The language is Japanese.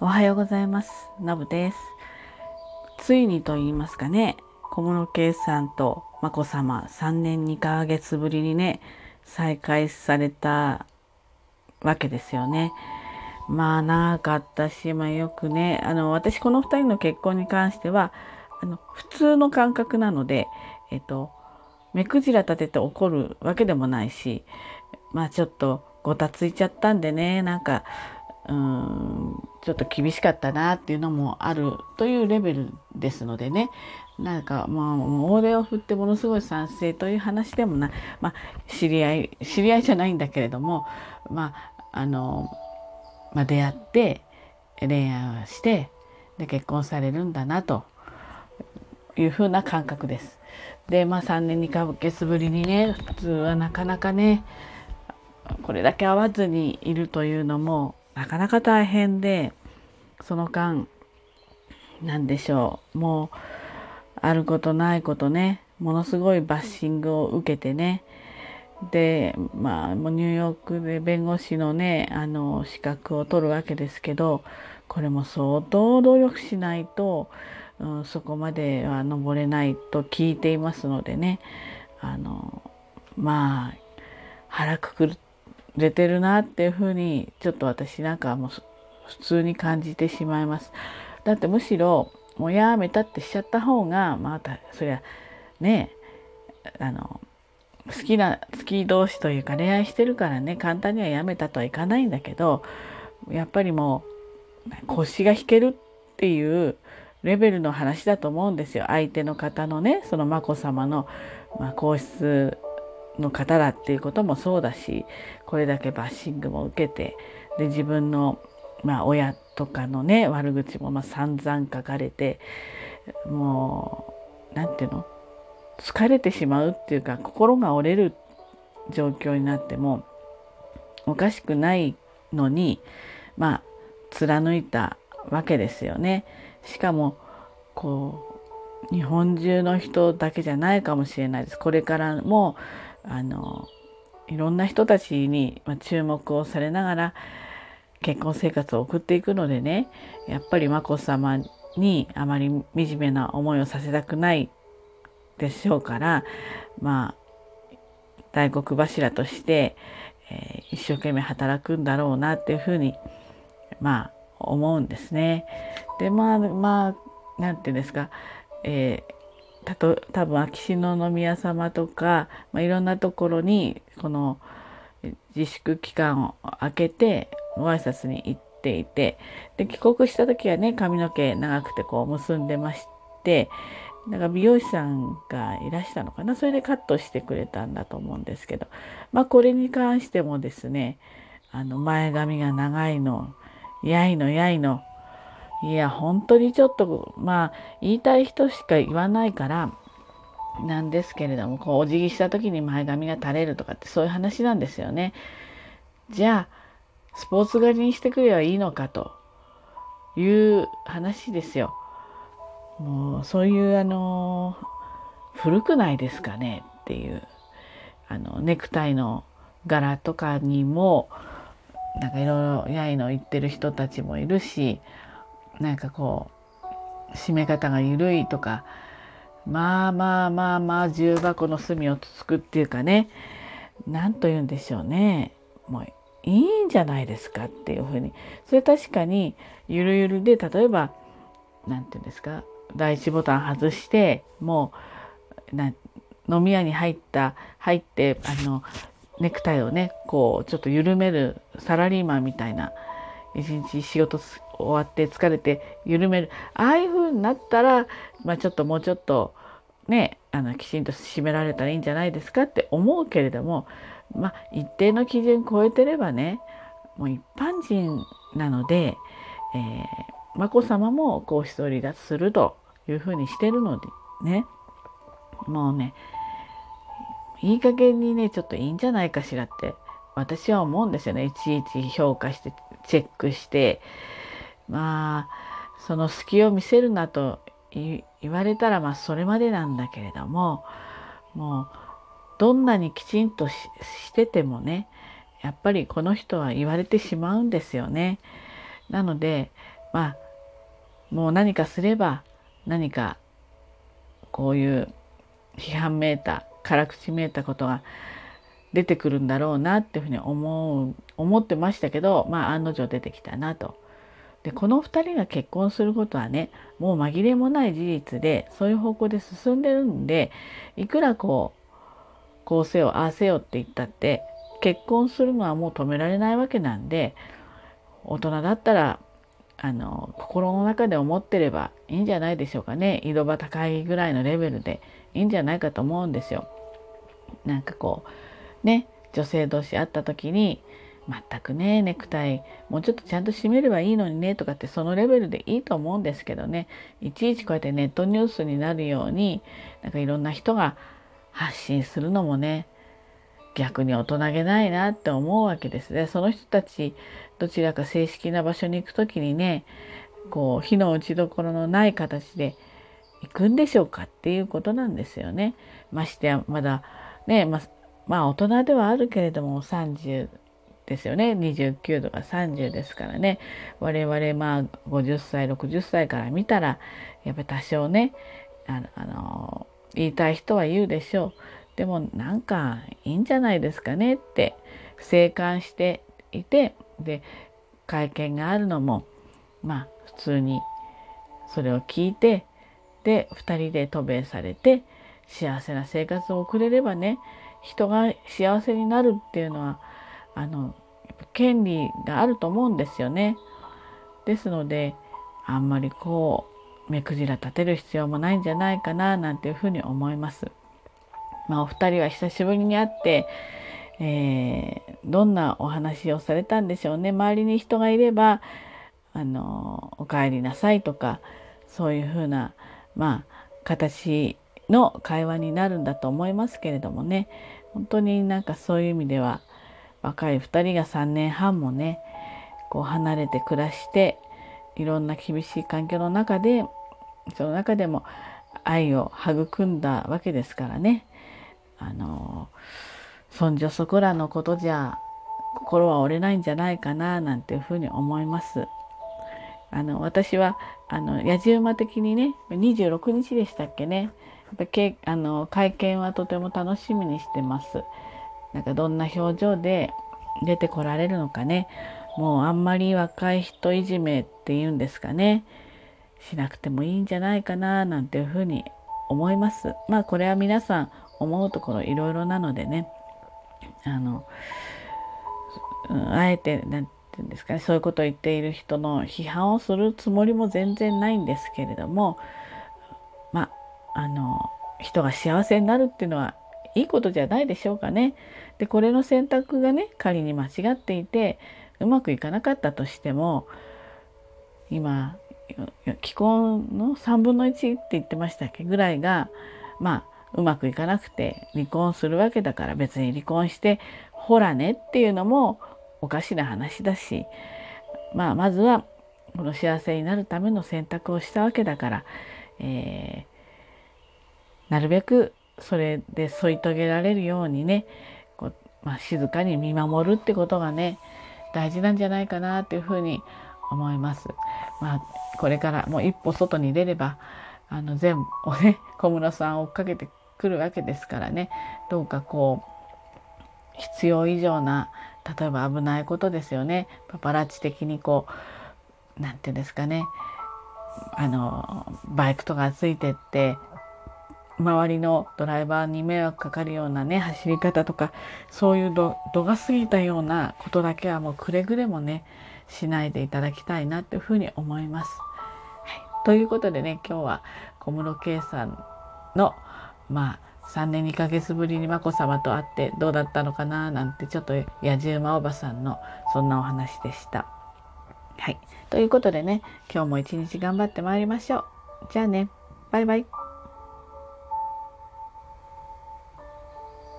おはようございます。のぶです。ついにと言いますかね、小室圭さんと眞子さま3年2ヶ月ぶりにね、再会されたわけですよね。まあ長かったし、まあよくね、あの、私この2人の結婚に関しては、あの、普通の感覚なので、えっと、目くじら立てて怒るわけでもないし、まあちょっとごたついちゃったんでね、なんか、うん、ちょっと厳しかったなっていうのもあるというレベルですのでね、なんかまあ、大手を振ってものすごい賛成という話でもな、まあ、知り合い、知り合いじゃないんだけれども、まあ、あの、まあ、出会って、恋愛をして、で、結婚されるんだなというふうな感覚です。で、まあ3年2ヶ月ぶりにね、普通はなかなかね、これだけ会わずにいるというのもなかなか大変でその間何でしょう。もうあることないことね。ものすごいバッシングを受けてね。でまあもうニューヨークで弁護士のねあの資格を取るわけですけどこれも相当努力しないと、うん、そこまでは登れないと聞いていますのでね。あのまあ腹くくっれてるなっていうふうにちょっと私なんかもう普通に感じてしまいます。だってむしろもうやめたってしちゃった方がまたそりゃねあの好きな好き同士というか恋愛してるからね簡単にはやめたとはいかないんだけどやっぱりもう腰が引けるっていうレベルの話だと思うんですよ相手の方のねその眞子さまの、ま、皇室の方だっていうこともそうだしこれだけバッシングも受けてで自分の、まあ、親とかのね悪口もま散々書かれてもう何て言うの？疲れてしまうっていうか心が折れる状況になってもおかしくないのにまあ貫いたわけですよね。しかもこう日本中の人だけじゃないかもしれないです。これからもあのいろんな人たちに注目をされながら結婚生活を送っていくのでねやっぱり眞子さまにあまり惨めな思いをさせたくないでしょうからまあ大黒柱として、えー、一生懸命働くんだろうなっていうふうにまあ思うんですね。でまあまあ何て言うんですか、えーたと多分秋篠宮様とか、まあ、いろんなところにこの自粛期間を空けてご挨拶に行っていてで帰国した時はね髪の毛長くてこう結んでましてなんか美容師さんがいらしたのかなそれでカットしてくれたんだと思うんですけどまあこれに関してもですねあの前髪が長いのやいのやいのいや、本当にちょっと、まあ、言いたい人しか言わないから、なんですけれども、こう、お辞儀した時に前髪が垂れるとかってそういう話なんですよね。じゃあ、スポーツ狩りにしてくればいいのかという話ですよ。もう、そういう、あの、古くないですかねっていう、あの、ネクタイの柄とかにも、なんかいろいろやいの言ってる人たちもいるし、なんかこう締め方が緩いとかまあまあまあまあ重箱の隅をつくっていうかね何と言うんでしょうね。もういいんじゃないですかっていうふうに。それ確かにゆるゆるで例えば何て言うんですか第一ボタン外してもうな飲み屋に入った入ってあのネクタイをねこうちょっと緩めるサラリーマンみたいな一日仕事終わって疲れて緩める。ああいう風になったら、まあ、ちょっともうちょっとねあのきちんと締められたらいいんじゃないですかって思うけれども、まあ、一定の基準超えてればねもう一般人なので、えー、眞子さまも皇室を離脱するというふうにしてるのでね。もうねいい加減にねちょっといいんじゃないかしらって私は思うんですよね。いちいち評価してチェックしてまあその隙を見せるなと言われたらまあそれまでなんだけれどももうどんなにきちんとしててもねやっぱりこの人は言われてしまうんですよね。なのでまあもう何かすれば何かこういう批判めいた辛口めいたことが出てくるんだろうなっていうふうに思う思ってましたけどまあ案の定出てきたなと。でこの2人が結婚することはねもう紛れもない事実でそういう方向で進んでるんでいくらこうこうせよああせよって言ったって結婚するのはもう止められないわけなんで大人だったらあの心の中で思ってればいいんじゃないでしょうかね井戸端会議ぐらいのレベルでいいんじゃないかと思うんですよ。なんかこうね女性同士会った時に全くねネクタイもうちょっとちゃんと締めればいいのにねとかってそのレベルでいいと思うんですけどねいちいちこうやってネットニュースになるようになんかいろんな人が発信するのもね逆に大人げないなって思うわけですね。その人たちどちらか正式な場所に行く時にねこう火の打ちどころのない形で行くんでしょうかっていうことなんですよね。ましてやまだねままあ大人ではあるけれども30ですよね。29度が30ですからね。我々まあ50歳60歳から見たらやっぱり多少ねあのあの言いたい人は言うでしょう。でもなんかいいんじゃないですかねって静観していてで会見があるのもまあ普通にそれを聞いてで2人で渡米されて幸せな生活を送れればね人が幸せになるっていうのはあの権利があると思うんですよね。ですのであんまりこう目くじら立てる必要もないんじゃないかななんていうふうに思います。まあ、お二人は久しぶりに会って、えー、どんなお話をされたんでしょうね。周りに人がいればあのお帰りなさいとかそういうふうなまあ形の会話になるんだと思いますけれどもね本当になんかそういう意味では若い2人が3年半もねこう離れて暮らしていろんな厳しい環境の中でその中でも愛を育んだわけですからねあのそんじょそこらのことじゃ心は折れないんじゃないかななんていうふうに思います。あの私はあの野じ馬的にね26日でしたっけねやっぱあの会見はとても楽しみにしてます。なんかどんな表情で出てこられるのかね。もうあんまり若い人いじめっていうんですかね。しなくてもいいんじゃないかななんていうふうに思います。まあこれは皆さん思うところいろいろなのでね。あの、うん、あえて何て言うんですかね。そういうことを言っている人の批判をするつもりも全然ないんですけれども。まああの人が幸せになるっていうのはいいことじゃないでしょうかね。でこれの選択がね仮に間違っていてうまくいかなかったとしても今既婚の3分の1って言ってましたっけぐらいがまあうまくいかなくて離婚するわけだから別に離婚してほらねっていうのもおかしな話だしまあまずはこの幸せになるための選択をしたわけだから、えー、なるべくそれで添い遂げられるようにねこう、まあ、静かに見守るってことがね大事なんじゃないかなっていうふうに思います。まあ、これからもう一歩外に出ればあの全部をね 小室さんを追っかけてくるわけですからねどうかこう必要以上な例えば危ないことですよねパパラッチ的にこう何て言うんですかねあのバイクとかついてって周りのドライバーに迷惑かかるようなね走り方とかそういう度が過ぎたようなことだけはもうくれぐれもねしないでいただきたいなっていうふうに思います。はい、ということでね今日は小室圭さんのまあ3年2ヶ月ぶりに眞子さまと会ってどうだったのかななんてちょっと野じ馬おばさんのそんなお話でした。はい。ということでね今日も一日頑張ってまいりましょう。じゃあねバイバイ。